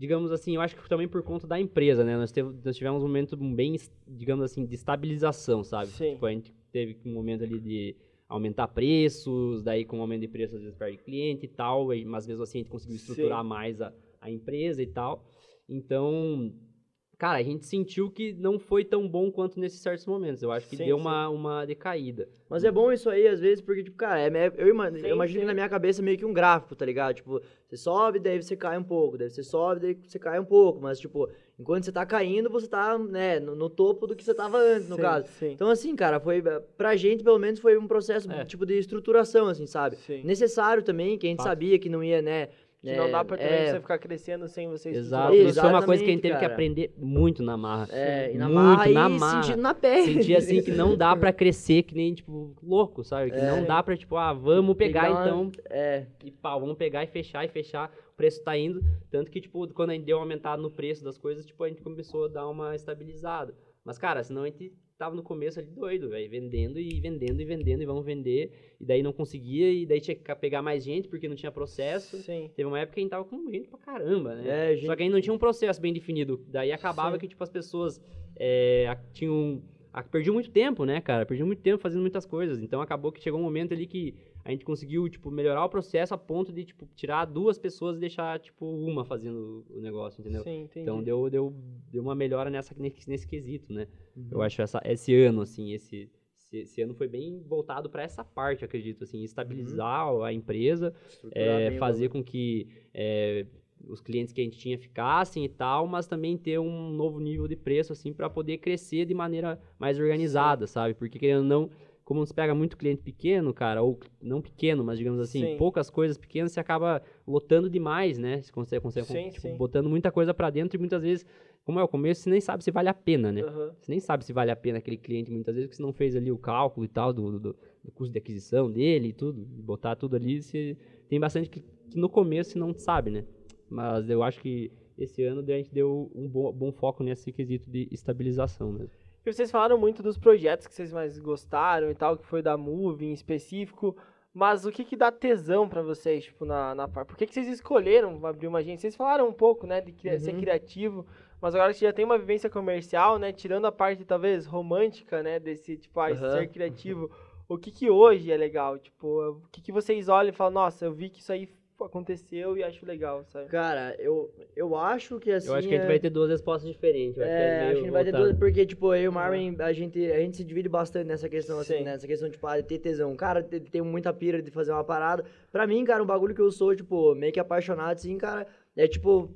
digamos assim, eu acho que também por conta da empresa, né? Nós, teve, nós tivemos um momento bem, digamos assim, de estabilização, sabe? Sim. Tipo, a gente teve um momento ali de aumentar preços, daí com o aumento de preços às vezes perde cliente e tal, mas mesmo assim a gente conseguiu estruturar Sim. mais a, a empresa e tal. Então, cara, a gente sentiu que não foi tão bom quanto nesses certos momentos. Eu acho que sim, deu uma, uma decaída. Mas é bom isso aí, às vezes, porque, tipo, cara, é, eu, imagino, sim, eu imagino que na minha cabeça meio que um gráfico, tá ligado? Tipo, você sobe, daí você cai um pouco, daí você sobe, daí você cai um pouco. Mas, tipo, enquanto você tá caindo, você tá, né, no, no topo do que você tava antes, no caso. Então, assim, cara, foi, pra gente, pelo menos, foi um processo, é. tipo, de estruturação, assim, sabe? Necessário também, que a gente Fato. sabia que não ia, né que é, não dá pra também é... você ficar crescendo sem você Exato. Isso foi uma coisa que a gente teve cara. que aprender muito na marra. É, e na muito marra na marra. sentindo na pele. Sentir assim que não dá pra <laughs> crescer que nem, tipo, louco, sabe? Que é. não dá pra, tipo, ah, vamos pegar, pegar então. É. E pau, vamos pegar e fechar e fechar. O preço tá indo. Tanto que, tipo, quando a gente deu uma aumentada no preço das coisas, tipo, a gente começou a dar uma estabilizada. Mas, cara, senão a gente tava no começo ali doido, velho, vendendo e vendendo e vendendo e vamos vender. E daí não conseguia, e daí tinha que pegar mais gente porque não tinha processo. Sim. Teve uma época que a gente tava com gente pra caramba, né? É, gente... Só que a gente não tinha um processo bem definido. Daí acabava Sim. que, tipo, as pessoas é, tinham. Perdiam muito tempo, né, cara? Perdiam muito tempo fazendo muitas coisas. Então acabou que chegou um momento ali que a gente conseguiu, tipo, melhorar o processo a ponto de, tipo, tirar duas pessoas e deixar, tipo, uma fazendo o negócio, entendeu? Sim, entendi. Então deu, deu, deu uma melhora nessa, nesse, nesse quesito, né? Uhum. Eu acho essa, esse ano, assim, esse, esse, esse ano foi bem voltado para essa parte, acredito, assim, estabilizar uhum. a empresa, é, fazer com que é, os clientes que a gente tinha ficassem e tal, mas também ter um novo nível de preço, assim, para poder crescer de maneira mais organizada, Sim. sabe? Porque, querendo ou não como você pega muito cliente pequeno, cara, ou não pequeno, mas digamos assim, sim. poucas coisas pequenas, você acaba lotando demais, né? Você consegue, consegue sim, tipo, sim. botando muita coisa para dentro e muitas vezes, como é o começo, você nem sabe se vale a pena, né? Uhum. Você nem sabe se vale a pena aquele cliente muitas vezes, porque você não fez ali o cálculo e tal do, do, do custo de aquisição dele e tudo, botar tudo ali, você tem bastante que, que no começo você não sabe, né? Mas eu acho que esse ano a gente deu um bom, bom foco nesse quesito de estabilização mesmo. E vocês falaram muito dos projetos que vocês mais gostaram e tal, que foi da Move em específico. Mas o que que dá tesão para vocês, tipo, na, na Por que que vocês escolheram abrir uma agência? Vocês falaram um pouco, né, de uhum. ser criativo, mas agora que já tem uma vivência comercial, né, tirando a parte, talvez, romântica, né, desse, tipo, ah, uhum. ser criativo, o que que hoje é legal? Tipo, o que que vocês olham e falam, nossa, eu vi que isso aí aconteceu e acho legal, sabe? Cara, eu, eu acho que assim. Eu acho que a gente é... vai ter duas respostas diferentes. Vai é, acho que a gente vai ter duas, porque, tipo, eu e o Marvin, a gente, a gente se divide bastante nessa questão, assim, Sim. nessa questão, tipo, ah, de ter tesão. Cara, tem muita pira de fazer uma parada. Pra mim, cara, um bagulho que eu sou, tipo, meio que apaixonado, assim, cara, é tipo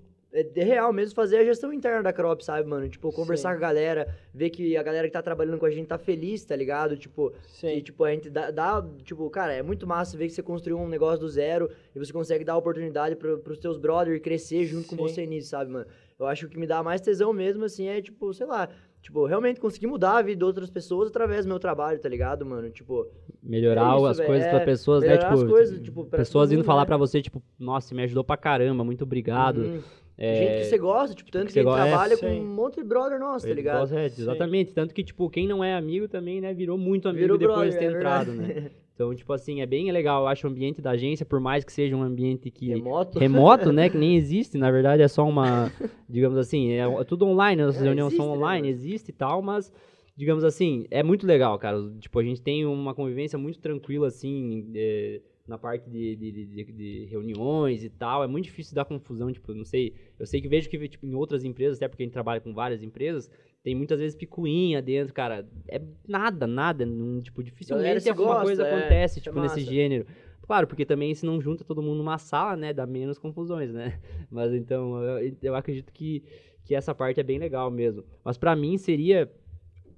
de real mesmo fazer a gestão interna da Crop, sabe, mano? Tipo, conversar Sim. com a galera, ver que a galera que tá trabalhando com a gente tá feliz, tá ligado? Tipo, Sim. que, tipo, a gente dá, dá, tipo, cara, é muito massa ver que você construiu um negócio do zero e você consegue dar oportunidade pro, pros teus brothers crescer junto Sim. com você nisso, sabe, mano? Eu acho que o que me dá mais tesão mesmo, assim, é, tipo, sei lá, Tipo, realmente conseguir mudar a vida de outras pessoas através do meu trabalho, tá ligado, mano? Tipo. Melhorar é isso, as véio. coisas pra pessoas, né? Tipo, as coisas, tipo, pessoas indo falar pra você, tipo, nossa, me ajudou pra caramba, muito obrigado. Uhum. É... Gente que você gosta, tipo, tanto que, que ele trabalha é, com um monte de brother nosso, tá ligado? Gosta, é, exatamente. Sim. Tanto que, tipo, quem não é amigo também, né, virou muito amigo virou depois brother, de ter é entrado, né? <laughs> Então, tipo assim, é bem legal, eu acho, o ambiente da agência, por mais que seja um ambiente que... Remoto. Remoto, né, que nem <laughs> existe, na verdade é só uma, digamos assim, é, é tudo online, nossas é, reuniões existe, são né, online, né? existe e tal, mas, digamos assim, é muito legal, cara. Tipo, a gente tem uma convivência muito tranquila, assim, é, na parte de, de, de, de, reuniões e tal, é muito difícil dar confusão, tipo, não sei, eu sei que vejo que tipo, em outras empresas, até porque a gente trabalha com várias empresas, tem muitas vezes picuinha dentro, cara, é nada, nada, não, tipo, dificilmente alguma gosta, coisa é, acontece, tipo, é nesse gênero. Claro, porque também se não junta todo mundo numa sala, né, dá menos confusões, né, <laughs> mas então, eu, eu acredito que, que essa parte é bem legal mesmo, mas para mim seria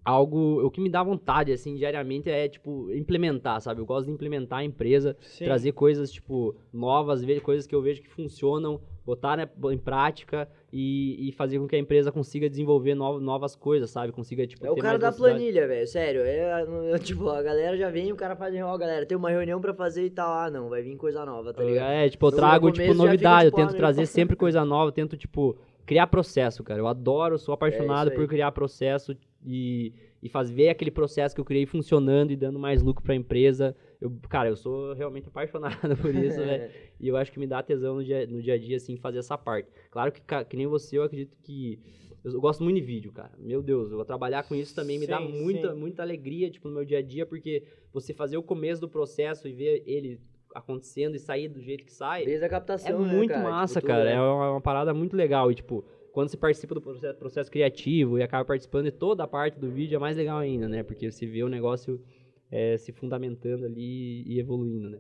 algo. O que me dá vontade, assim, diariamente é, tipo, implementar, sabe? Eu gosto de implementar a empresa, Sim. trazer coisas, tipo, novas, ver coisas que eu vejo que funcionam, botar né, em prática e, e, fazer com que a empresa consiga desenvolver no, novas coisas, sabe? Consiga, tipo, É o cara da planilha, velho, sério. É, é, <laughs> tipo, a galera já vem e o cara faz, ó, galera, tem uma reunião pra fazer e tal. Ah, não, vai vir coisa nova, tá ligado? É, tipo, eu trago, tipo, novidade, fica, tipo, eu tento ah, trazer sempre coisa nova, eu tento, tipo criar processo, cara. Eu adoro, sou apaixonado é por criar processo e, e fazer ver aquele processo que eu criei funcionando e dando mais lucro para a empresa. Eu, cara, eu sou realmente apaixonado <laughs> por isso, né? <laughs> E eu acho que me dá tesão no dia, no dia a dia, assim, fazer essa parte. Claro que, que nem você, eu acredito que. Eu gosto muito de vídeo, cara. Meu Deus, eu vou trabalhar com isso também me sim, dá muita, sim. muita alegria, tipo, no meu dia a dia, porque você fazer o começo do processo e ver ele acontecendo e sair do jeito que sai. Desde a captação, É né, muito cara? massa, tipo, cara. É uma, uma, parada muito legal. E, tipo, quando você participa do processo, processo, criativo e acaba participando de toda a parte do vídeo, é mais legal ainda, né? Porque você vê o negócio é, se fundamentando ali e evoluindo, né?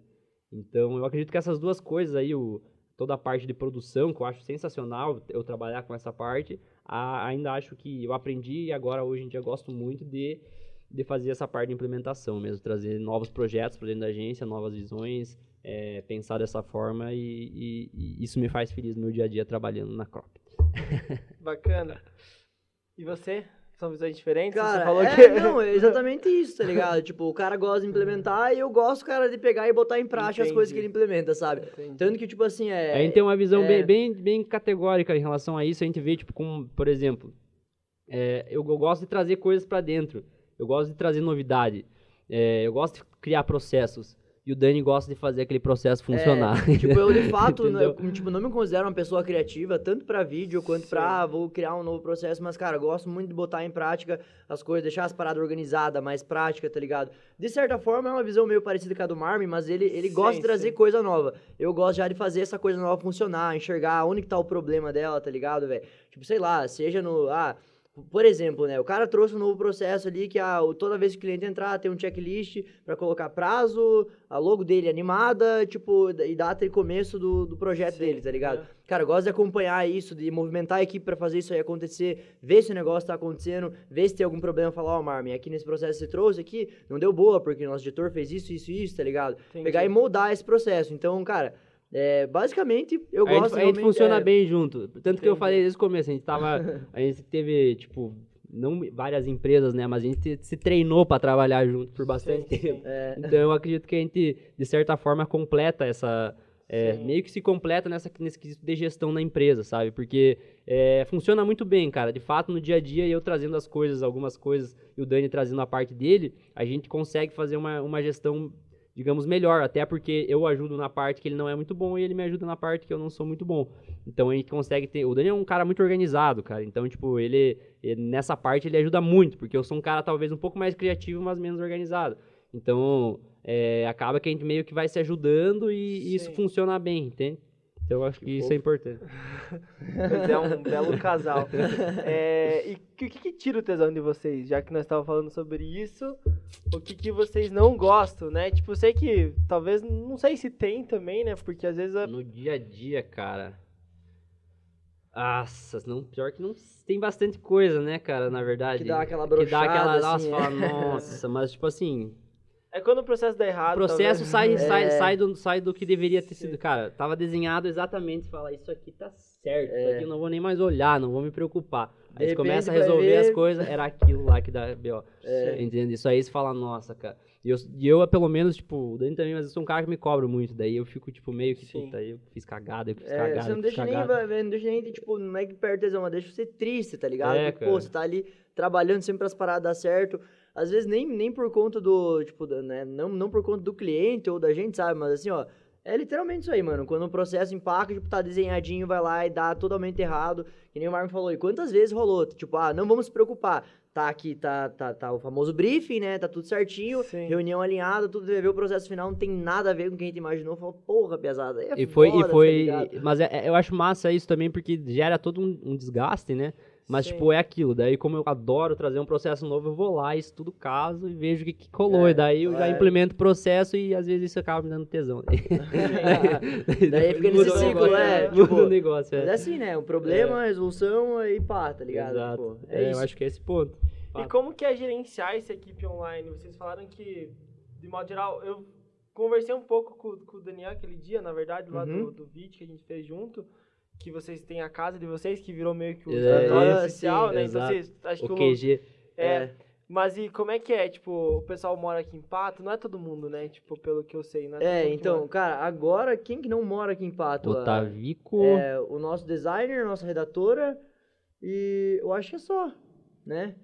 Então, eu acredito que essas duas coisas aí, o, toda a parte de produção, que eu acho sensacional eu trabalhar com essa parte, a, ainda acho que eu aprendi e agora, hoje em dia, gosto muito de de fazer essa parte de implementação mesmo, trazer novos projetos para dentro da agência, novas visões, é, pensar dessa forma e, e, e, isso me faz feliz no meu dia a dia trabalhando na Crop. <laughs> Bacana. E você? São visões diferentes? Cara, você falou é, que... não, é exatamente isso, tá ligado? tipo, o cara gosta de implementar e eu gosto, cara, de pegar e botar em prática Entendi. as coisas que ele implementa, sabe? Entendi. Tanto que, tipo assim, é... A gente tem uma visão é... bem, bem, bem categórica em relação a isso. A gente vê, tipo, como, por exemplo, é, eu, eu gosto de trazer coisas para dentro. Eu gosto de trazer novidade. É, eu gosto de criar processos. E o Dani gosta de fazer aquele processo funcionar. É, <laughs> tipo, eu de <laughs> fato, né, tipo, não me considero uma pessoa criativa, tanto para vídeo quanto Sim. pra, ah, vou criar um novo processo, mas, cara, gosto muito de botar em prática as coisas, deixar as paradas organizadas, mais prática, tá ligado? De certa forma, é uma visão meio parecida com a do Marmin, mas ele, ele sim, gosta de trazer sim. coisa nova. Eu gosto já de fazer essa coisa nova funcionar, enxergar onde que tá o problema dela, tá ligado, velho? Tipo, sei lá, seja no... Ah, por exemplo, né, o cara trouxe um novo processo ali que a, toda vez que o cliente entrar tem um checklist para colocar prazo, a logo dele animada, tipo, e data e começo do, do projeto Sim, dele, tá ligado? É. Cara, eu gosto de acompanhar isso, de movimentar a equipe para fazer isso aí acontecer, ver se o negócio tá acontecendo, ver se tem algum problema, falar, ó, oh, Marmin, aqui nesse processo que você trouxe aqui, não deu boa, porque nosso editor fez isso, isso e isso, tá ligado? Entendi. Pegar e moldar esse processo. Então, cara, é, basicamente, eu a gosto gente, A gente funciona é... bem junto. Tanto Entendi. que eu falei desde o começo, a gente tava. <laughs> a gente teve, tipo, não várias empresas, né? Mas a gente se treinou para trabalhar junto por bastante sim, tempo. Sim. É. Então eu acredito que a gente, de certa forma, completa essa. É, meio que se completa nessa, nesse quesito de gestão da empresa, sabe? Porque é, funciona muito bem, cara. De fato, no dia a dia, eu trazendo as coisas, algumas coisas, e o Dani trazendo a parte dele, a gente consegue fazer uma, uma gestão digamos, melhor, até porque eu ajudo na parte que ele não é muito bom e ele me ajuda na parte que eu não sou muito bom. Então a gente consegue ter. O Daniel é um cara muito organizado, cara. Então, tipo, ele, ele, nessa parte ele ajuda muito, porque eu sou um cara talvez um pouco mais criativo, mas menos organizado. Então, é, acaba que a gente meio que vai se ajudando e, e isso funciona bem, entende? Então, eu acho que, que isso é importante. <laughs> Mas é um belo casal. É, e o que, que, tira o tesão de vocês? Já que nós estávamos falando sobre isso, o que, que vocês não gostam, né? Tipo, sei que talvez, não sei se tem também, né? Porque às vezes... A... No dia a dia, cara... Nossa, não, pior que não tem bastante coisa, né, cara, na verdade. Que dá aquela brochada, Que dá aquela, nossa, assim, fala, é. nossa, mas tipo assim... É quando o processo dá errado. O processo sai, é. sai, sai, do, sai do que deveria ter sido. Cara, tava desenhado exatamente, fala, isso aqui tá certo, é. isso aqui eu não vou nem mais olhar, não vou me preocupar. Aí você começa a resolver as coisas, era aquilo lá que dá B.O. É. Entende? Isso aí você fala, nossa, cara. E eu, e eu, pelo menos, tipo, o Dani também, mas eu sou um cara que me cobra muito. Daí eu fico, tipo, meio que, Sim. puta, eu fiz cagada, eu fiz é, cagada. Você não deixa, cagada. nem, não deixa nem, tipo, não é que perde tesão, mas deixa você triste, tá ligado? É, Porque, pô, você tá ali trabalhando sempre para as paradas dar certo. Às vezes nem, nem por conta do, tipo, né, não, não por conta do cliente ou da gente, sabe? Mas assim, ó, é literalmente isso aí, mano. Quando o processo empaca, tipo, tá desenhadinho, vai lá e dá totalmente errado. Que nem o Marvin falou. E quantas vezes rolou? Tipo, ah, não vamos se preocupar. Tá aqui, tá, tá, tá o famoso briefing, né? Tá tudo certinho, Sim. reunião alinhada, tudo ver o processo final, não tem nada a ver com o que a gente imaginou. Falou, porra, pesada. É e foi, foda, e foi. Tá mas é, é, eu acho massa isso também, porque gera todo um, um desgaste, né? Mas, Sim. tipo, é aquilo. Daí, como eu adoro trazer um processo novo, eu vou lá, estudo o caso e vejo o que, que colou. É, e daí eu é. já implemento o processo e às vezes isso acaba me dando tesão. <laughs> daí, daí fica nesse ciclo, é. Tipo, muda o <laughs> negócio, é. Mas é assim, né? O problema, é. a resolução e pá, tá ligado? Exato. Pô, é, é eu acho que é esse ponto. E como que é gerenciar essa equipe online? Vocês falaram que, de modo geral, eu conversei um pouco com, com o Daniel aquele dia, na verdade, lá uhum. do, do vídeo que a gente fez junto que vocês têm a casa de vocês, que virou meio que o é, oficial, sim, né? Então vocês, acho o que o QG. É, é. Mas e como é que é? Tipo, o pessoal mora aqui em Pato? Não é todo mundo, né? Tipo, pelo que eu sei, né? É, então, cara, agora quem que não mora aqui em Pato? Otavico. É, o nosso designer, nossa redatora e eu acho que é só, né?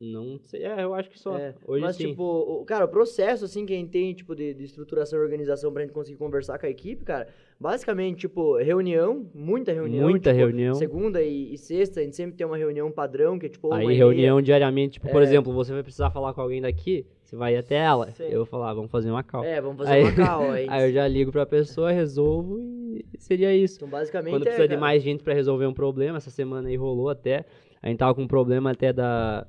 Não sei, é, eu acho que só. É, Hoje mas, sim. tipo, o, cara, o processo, assim, que a gente tem, tipo, de, de estruturação e organização pra gente conseguir conversar com a equipe, cara, basicamente, tipo, reunião, muita reunião. Muita tipo, reunião. Segunda e, e, sexta, a gente sempre tem uma reunião padrão, que é, tipo, Aí, reunião diariamente, tipo, é... por exemplo, você vai precisar falar com alguém daqui, você vai até ela. Sim. Eu vou falar, vamos fazer uma call. É, vamos fazer aí, uma call. Aí, <laughs> aí eu já ligo pra pessoa, resolvo e seria isso. Então, basicamente, Quando é, precisa cara. de mais gente pra resolver um problema, essa semana aí rolou até, a gente tava com um problema até da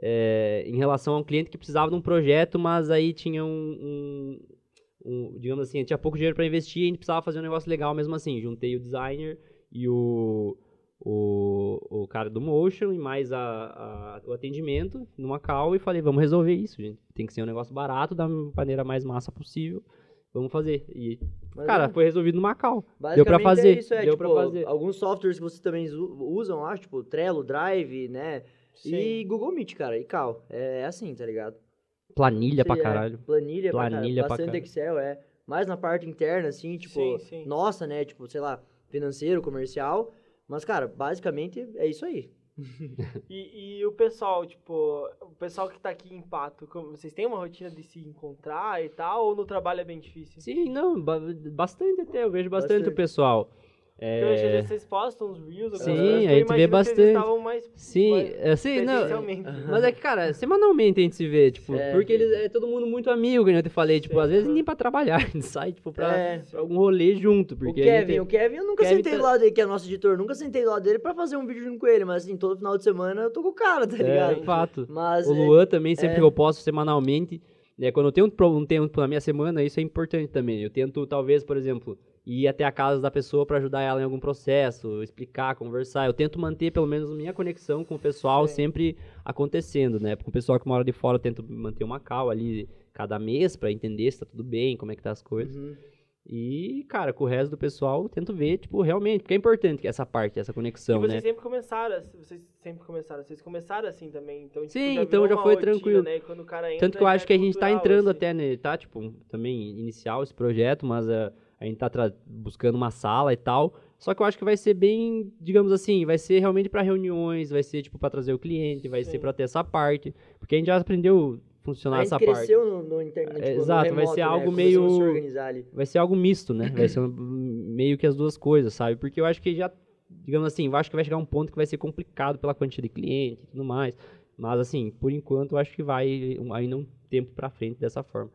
é, em relação a um cliente que precisava de um projeto, mas aí tinha um, um, um digamos assim, tinha pouco dinheiro para investir e a gente precisava fazer um negócio legal mesmo assim. Juntei o designer e o, o, o cara do motion e mais a, a, o atendimento numa call e falei, vamos resolver isso, gente. Tem que ser um negócio barato, da maneira mais massa possível. Vamos fazer. E, Mas cara, é. foi resolvido numa call. Deu pra fazer. É isso, é, deu tipo, pra fazer. Alguns softwares que vocês também usam, acho, tipo Trello, Drive, né? Sim. E Google Meet, cara, e Cal. É assim, tá ligado? Planilha sim, pra é, caralho. É, planilha, planilha pra caralho. Bastante Excel, é. Mais na parte interna, assim, tipo, sim, sim. nossa, né? Tipo, sei lá, financeiro, comercial. Mas, cara, basicamente é isso aí. <laughs> e, e, o pessoal, tipo, o pessoal que tá aqui em Pato, vocês têm uma rotina de se encontrar e tal, ou no trabalho é bem difícil? Sim, não, bastante até, eu vejo bastante, bastante. o pessoal. É... Porque hoje vocês postam uns reels, Sim, a gente vê bastante. Mais, sim, mais é, sim, não. Mas é que, cara, semanalmente a gente se vê, tipo, é. porque eles é todo mundo muito amigo, que eu te falei, tipo, às vezes nem pra trabalhar, <laughs> a gente sai, tipo, pra, é. pra algum rolê junto. Porque o Kevin, o Kevin, eu nunca Kevin sentei tá... do lado dele, que é nosso editor, nunca sentei do lado dele pra fazer um vídeo junto com ele, mas assim, todo final de semana eu tô com o cara, tá é, ligado? É, fato. Mas, o Luan também, sempre é. que eu posto semanalmente, né, quando eu tenho um, um tempo na minha semana, isso é importante também. Eu tento, talvez, por exemplo ir até a casa da pessoa para ajudar ela em algum processo, explicar, conversar. Eu tento manter pelo menos minha conexão com o pessoal sempre acontecendo, né? Com o pessoal que mora de fora, eu tento manter uma cal ali cada mês para entender se tá tudo bem, como é que tá as coisas. Uhum. E, cara, com o resto do pessoal, eu tento ver, tipo, realmente, porque é importante essa parte, essa conexão, e vocês né? sempre começaram, vocês sempre começaram, vocês começaram assim também, então, tipo, Sim, já então já foi rotina, tranquilo. Né? Entra, Tanto que eu acho que a gente tá entrando assim. até, né, tá, tipo, também inicial esse projeto, mas uh, a gente tá buscando uma sala e tal. Só que eu acho que vai ser bem, digamos assim, vai ser realmente para reuniões, vai ser tipo para trazer o cliente, vai Sim. ser para ter essa parte, porque a gente já aprendeu funcionar essa parte. cresceu no, no internet, tipo, Exato, remoto, vai ser né? algo meio vai ser algo misto, né? vai ser <laughs> meio que as duas coisas, sabe? Porque eu acho que já digamos assim, eu acho que vai chegar um ponto que vai ser complicado pela quantidade de cliente e tudo mais. Mas assim, por enquanto eu acho que vai ainda um tempo para frente dessa forma.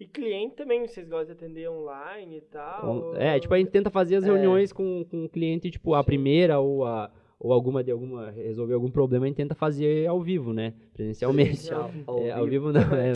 E cliente também, vocês gostam de atender online e tal? É, tipo, a gente tenta fazer as é. reuniões com, com o cliente, tipo, a primeira ou a ou alguma de alguma resolver algum problema, a gente tenta fazer ao vivo, né? Presencialmente. Presencial. <laughs> É, ao, vivo. não, <laughs> é.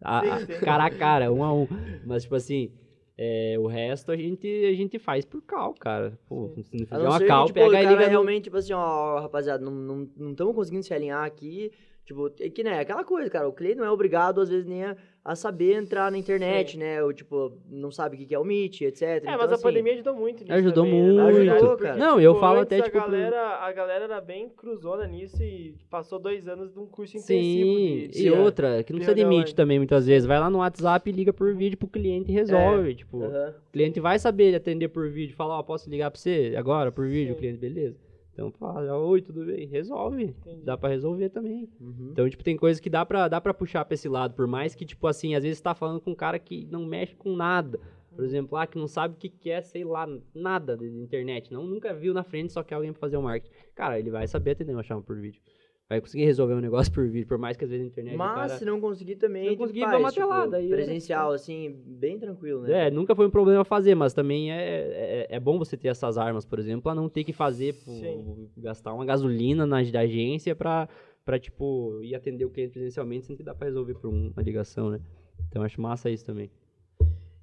A, sim, sim. cara a cara, um a um. Mas, tipo assim, É, o resto a gente, a gente faz por cal, cara. Pô, se não fizer uma cal, tipo, pega e liga. realmente, tipo assim, ó, rapaziada, não estamos não, não conseguindo se alinhar aqui. Tipo, é que, né, aquela coisa, cara, o cliente não é obrigado, às vezes, nem a, a saber entrar na internet, Sim. né? Ou, tipo, não sabe o que é o Meet, etc. É, então, mas a assim, pandemia ajudou muito nisso Ajudou também, muito. Né? Ajudou, cara. Não, tipo, eu falo até, tipo... A galera, a galera era bem cruzona nisso e passou dois anos de um curso intensivo Sim, de, e outra, que não precisa de Meet também, muitas vezes. Vai lá no WhatsApp e liga por vídeo pro cliente e resolve. É. Tipo, uhum. o cliente vai saber atender por vídeo. Falar, ó, oh, posso ligar pra você agora por vídeo? Sim. O cliente, beleza. Então, fala, oi, tudo bem? Resolve. Entendi. Dá pra resolver também. Uhum. Então, tipo, tem coisas que dá pra, dá pra puxar pra esse lado. Por mais que, tipo assim, às vezes você tá falando com um cara que não mexe com nada. Por uhum. exemplo, lá que não sabe o que, que é, sei lá, nada de internet. Não, nunca viu na frente, só quer alguém pra fazer o um marketing. Cara, ele vai saber atender uma chama por vídeo vai conseguir resolver um negócio por vídeo, por mais que às vezes a internet. Mas cara, se não conseguir também, se não conseguir, faz, uma tipo, telada, aí é presencial, é... assim, bem tranquilo, né? É, nunca foi um problema fazer, mas também é, é, é bom você ter essas armas, por exemplo, pra não ter que fazer, pô, gastar uma gasolina na agência pra, pra, tipo, ir atender o cliente presencialmente, sem que dá pra resolver por uma ligação, né? Então acho massa isso também.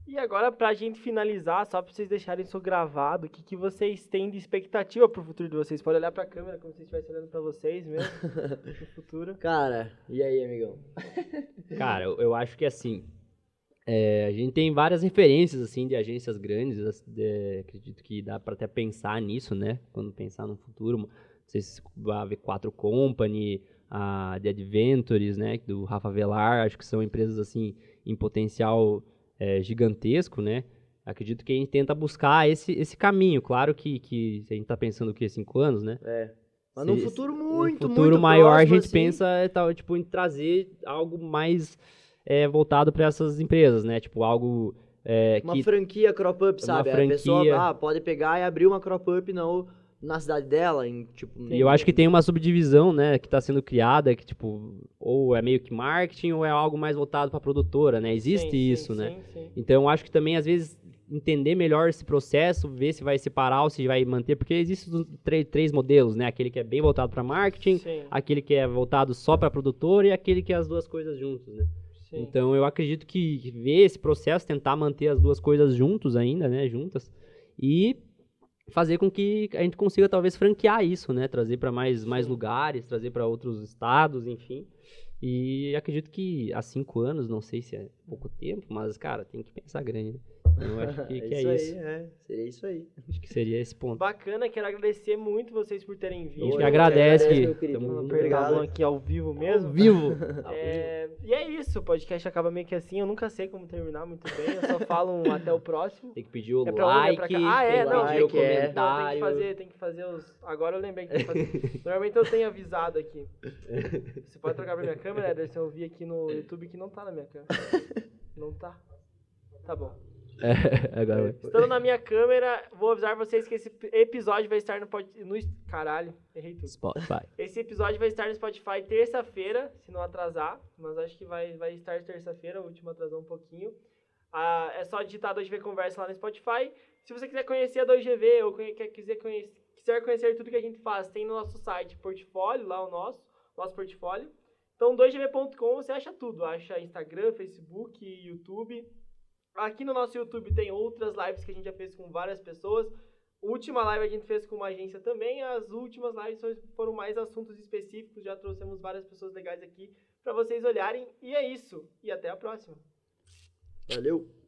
E agora, pra gente finalizar, só pra vocês deixarem isso gravado, o que, que vocês têm de expectativa pro futuro de vocês? Pode olhar pra câmera como se estivesse olhando pra vocês mesmo, <laughs> no futuro. Cara, e aí, amigão? <laughs> Cara, eu, eu acho que assim, é, a gente tem várias referências, assim, de agências grandes, de, acredito que dá pra até pensar nisso, né? Quando pensar no futuro, não sei se vai haver quatro Company, a The Adventures, né, do Rafa Velar, acho que são empresas, assim, em potencial é, gigantesco, né? Acredito que a gente tenta buscar esse, esse caminho. Claro que, que a gente está pensando o quê? Cinco anos, né? É. Mas num futuro muito, futuro muito maior próximo, a gente assim. pensa tal, tipo, em trazer algo mais é, voltado para essas empresas, né? Tipo, algo... É, uma que, franquia crop up, sabe? Franquia... A pessoa ah, pode pegar e abrir uma crop up não na cidade dela, em, tipo... E eu acho que tem uma subdivisão, né, que está sendo criada, que, tipo, ou é meio que marketing ou é algo mais voltado para produtora, né? Existe sim, isso, sim, né? Sim, então, eu acho que também, às vezes, entender melhor esse processo, ver se vai separar ou se vai manter, porque existem três, três modelos, né? Aquele que é bem voltado para marketing, aquele que é voltado só para produtora e aquele que é as duas coisas juntos, né? Então, eu acredito que ver esse processo, tentar manter as duas coisas juntos ainda, né? Juntas. E fazer com que a gente consiga talvez franquear isso, né? Trazer para mais, mais lugares, trazer para outros estados, enfim. E acredito que há cinco anos, não sei se é pouco tempo, mas, cara, tem que pensar grande, né? Eu acho que, <laughs> que é, é isso. Aí, é. Seria isso aí. Acho que seria esse ponto. Bacana, quero agradecer muito vocês por terem vindo. A gente que agradece. Que estamos obrigado aqui ao vivo mesmo. Ao vivo. <laughs> É, e é isso, o podcast acaba meio que assim. Eu nunca sei como terminar muito bem. Eu só falo um até o próximo. Tem que pedir o é like. ah, é, não. Like, o comentário. Não, tem que fazer, tem que fazer os. Agora eu lembrei que tem que fazer. <laughs> Normalmente eu tenho avisado aqui. Você pode trocar pra minha câmera, Ederson? Eu vi aqui no YouTube que não tá na minha câmera. Não tá? Tá bom. <laughs> É, agora vai. Estando na minha câmera, vou avisar vocês que esse episódio vai estar no, no caralho, errei tudo. Spotify. <laughs> Esse episódio vai estar no Spotify terça-feira, se não atrasar, mas acho que vai, vai estar terça-feira, o último atrasou um pouquinho. Ah, é só digitar 2GV Conversa lá no Spotify. Se você quiser conhecer a 2GV ou quer, quiser, conhecer, quiser conhecer tudo que a gente faz, tem no nosso site portfólio, lá o nosso, nosso portfólio. Então, 2gv.com você acha tudo, acha Instagram, Facebook, YouTube, Aqui no nosso YouTube tem outras lives que a gente já fez com várias pessoas. Última live a gente fez com uma agência também. As últimas lives foram mais assuntos específicos. Já trouxemos várias pessoas legais aqui para vocês olharem. E é isso. E até a próxima. Valeu!